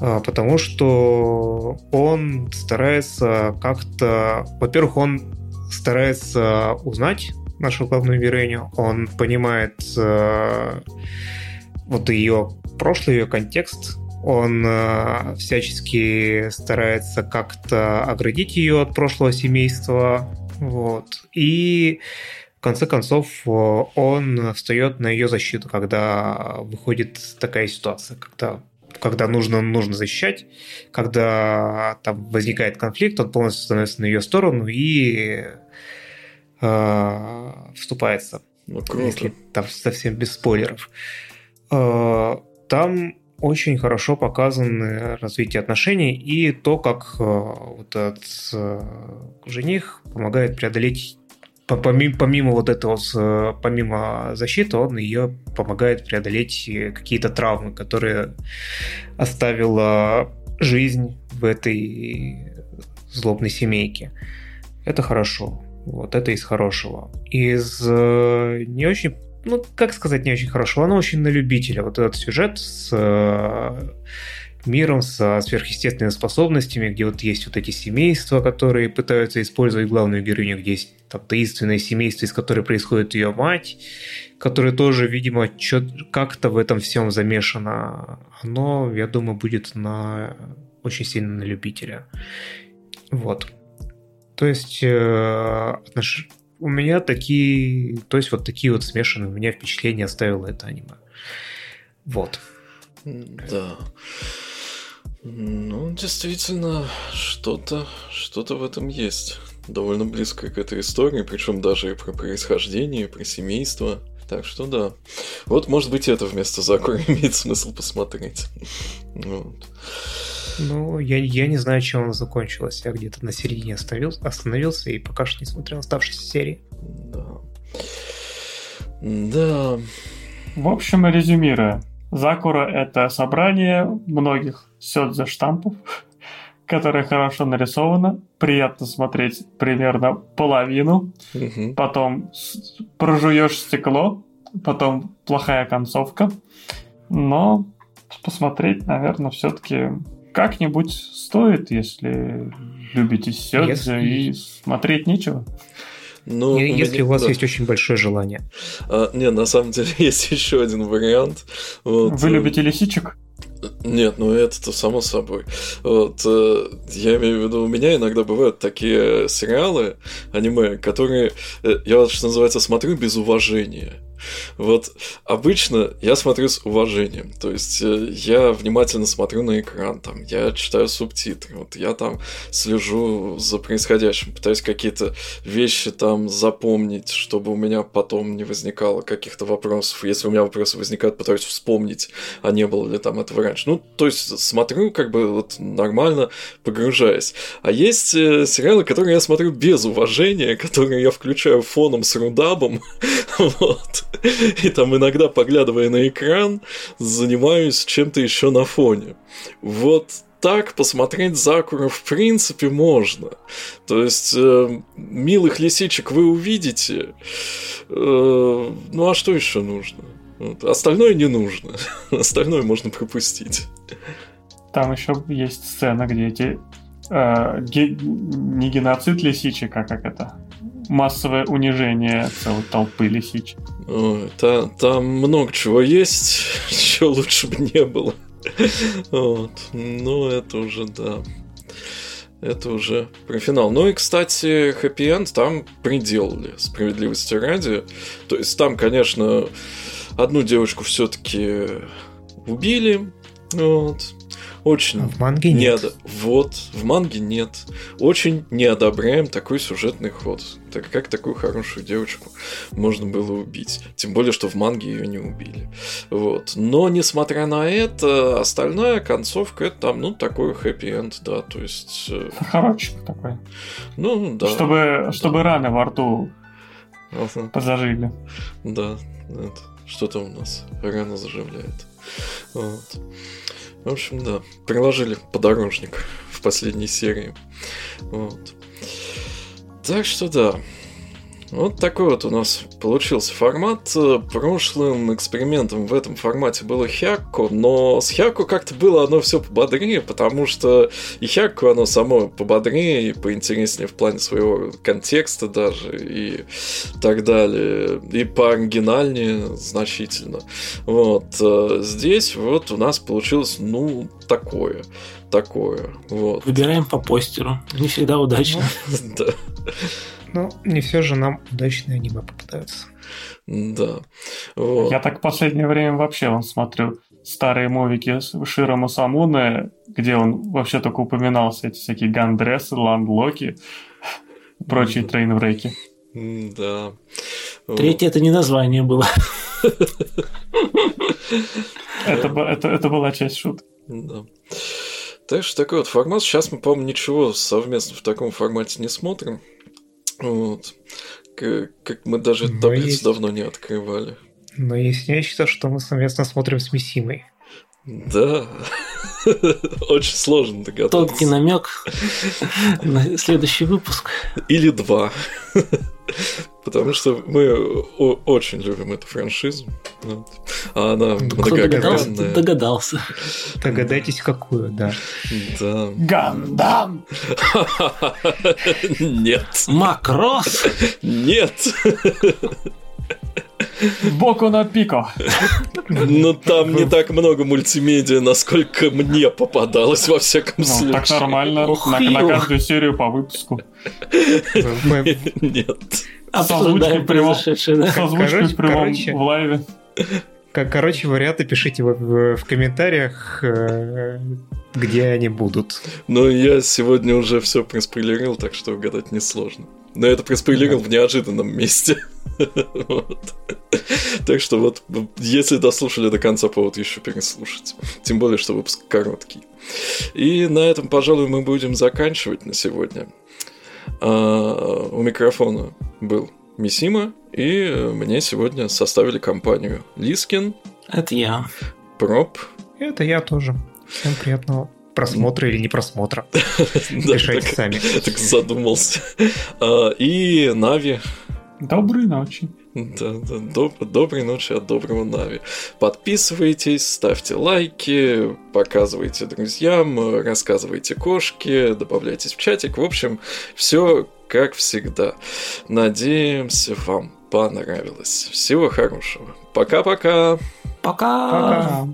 А, потому что он старается как-то... Во-первых, он старается узнать нашу главную героиню, он понимает э, вот ее прошлый, ее контекст, он э, всячески старается как-то оградить ее от прошлого семейства, вот. И в конце концов, э, он встает на ее защиту, когда выходит такая ситуация, когда когда нужно, нужно защищать, когда там возникает конфликт, он полностью становится на ее сторону и э, вступается. Ну, круто. Если там совсем без спойлеров. Э, там очень хорошо показано развитие отношений и то, как э, вот этот э, жених помогает преодолеть помимо, помимо вот этого, помимо защиты, он ее помогает преодолеть какие-то травмы, которые оставила жизнь в этой злобной семейке. Это хорошо. Вот это из хорошего. Из э, не очень, ну, как сказать, не очень хорошего, оно очень на любителя. Вот этот сюжет с э, миром со сверхъестественными способностями, где вот есть вот эти семейства, которые пытаются использовать главную героиню, где есть там таинственное семейство, из которой происходит ее мать, которое тоже, видимо, как-то в этом всем замешано. Оно, я думаю, будет на очень сильно на любителя. Вот. То есть э, у меня такие, то есть вот такие вот смешанные у меня впечатления оставило это аниме. Вот. Да. Ну, действительно, что-то что в этом есть. Довольно близко к этой истории, причем даже и про происхождение, и про семейство. Так что да. Вот, может быть, это вместо Закура имеет смысл посмотреть. Вот. Ну, я, я не знаю, чем она закончилась. Я где-то на середине остановился, остановился и пока что не смотрел оставшиеся серии. Да. Да. В общем, резюмируя. Закура — это собрание многих сёдзе штампов, которое хорошо нарисовано, приятно смотреть примерно половину, угу. потом прожуешь стекло, потом плохая концовка, но посмотреть, наверное, все-таки как-нибудь стоит, если любите сёдзе если... и смотреть нечего. Ну, если меня, у вас да. есть очень большое желание. А, не, на самом деле есть еще один вариант. Вот. Вы любите лисичек? Нет, ну это-то само собой. Вот, э, я имею в виду, у меня иногда бывают такие сериалы, аниме, которые э, я, что называется, смотрю без уважения. Вот обычно я смотрю с уважением. То есть э, я внимательно смотрю на экран, там, я читаю субтитры, вот я там слежу за происходящим, пытаюсь какие-то вещи там запомнить, чтобы у меня потом не возникало каких-то вопросов. Если у меня вопросы возникают, пытаюсь вспомнить, а не было ли там этого раньше. Ну, то есть смотрю как бы вот нормально, погружаясь. А есть э, сериалы, которые я смотрю без уважения, которые я включаю фоном с рудабом, вот. И там иногда, поглядывая на экран, занимаюсь чем-то еще на фоне. Вот так посмотреть Закура в принципе можно. То есть э, милых лисичек вы увидите. Э, ну а что еще нужно? Вот. Остальное не нужно. Остальное можно пропустить. Там еще есть сцена, где эти э, ге- не геноцид лисичек, а как это? Массовое унижение целой толпы лисичек. Ой, та, там много чего есть, чего лучше бы не было. Вот. Ну, это уже, да. Это уже про финал. Ну и, кстати, хэппи энд там приделали, справедливости ради. То есть там, конечно, одну девочку все-таки убили. Вот. Очень А в манге нет. неодо- Вот, в манге нет. Очень не одобряем такой сюжетный ход. Так как такую хорошую девочку можно было убить? Тем более, что в манге ее не убили. Вот. Но, несмотря на это, остальная концовка это там, ну, такой хэппи-энд, да, то есть... э, Хороший такой. Ну, да. чтобы, чтобы раны во рту Ага. позажили. Да, это что-то у нас рано заживляет. Вот. В общем, да, приложили подорожник в последней серии. Вот. Так что да. Вот такой вот у нас получился формат. Э, Прошлым экспериментом в этом формате было Хякко, но с Хякко как-то было оно все пободрее, потому что и Хякко оно само пободрее и поинтереснее в плане своего контекста даже и так далее, и пооригинальнее значительно. Вот. э, Здесь вот у нас получилось, ну, такое. Такое. Вот. Выбираем по постеру. Не всегда удачно. Да. Но не все же нам удачные аниме попадаются. Да. Вот. Я так в последнее время вообще вон, смотрю старые мувики с Широ Масамуне, где он вообще только упоминался, эти всякие гандрессы, ландлоки, прочие трейнбреки. Да. Третье это не название было. Это, это, это была часть шутки. Да. Так что такой вот формат. Сейчас мы, по-моему, ничего совместно в таком формате не смотрим. Вот. К- Как мы даже Но таблицу есть. давно не открывали. Но есть нечто, что мы совместно смотрим с Мисимой. Да. Очень сложно Тонкий догадаться. намек на следующий выпуск. Или два. Потому что мы очень любим эту франшизу. Вот. А она Кто догадался, многогранная. догадался. Догадайтесь, какую, да. Да. Гандам! Нет. Макрос! Нет. Боку на пико! Но там не так много мультимедиа, насколько мне попадалось во всяком Ну, случае. так нормально. На, каждую серию по выпуску. Нет. Обсуждаем озвучкой прямо. произошедшее. да. Короче- в прямом короче. в лайве. Как, короче, варианты пишите в, в- комментариях, э, где они будут. Но я сегодня уже все проспойлерил, так что угадать несложно. Но это проспойлерил в неожиданном месте. Вот. Так что вот, если дослушали до конца, повод еще переслушать. Тем более, что выпуск короткий. И на этом, пожалуй, мы будем заканчивать на сегодня. А, у микрофона был Мисима, и мне сегодня составили компанию Лискин, Это я. Проб, Это я тоже. Всем приятного просмотра или не просмотра. Решайте так- сами. так задумался. А, И Нави, Доброй ночи. Да, да, доб- доброй ночи от доброго Нави. Подписывайтесь, ставьте лайки, показывайте друзьям, рассказывайте кошки, добавляйтесь в чатик. В общем, все как всегда. Надеемся, вам понравилось. Всего хорошего. Пока-пока. Пока! Пока.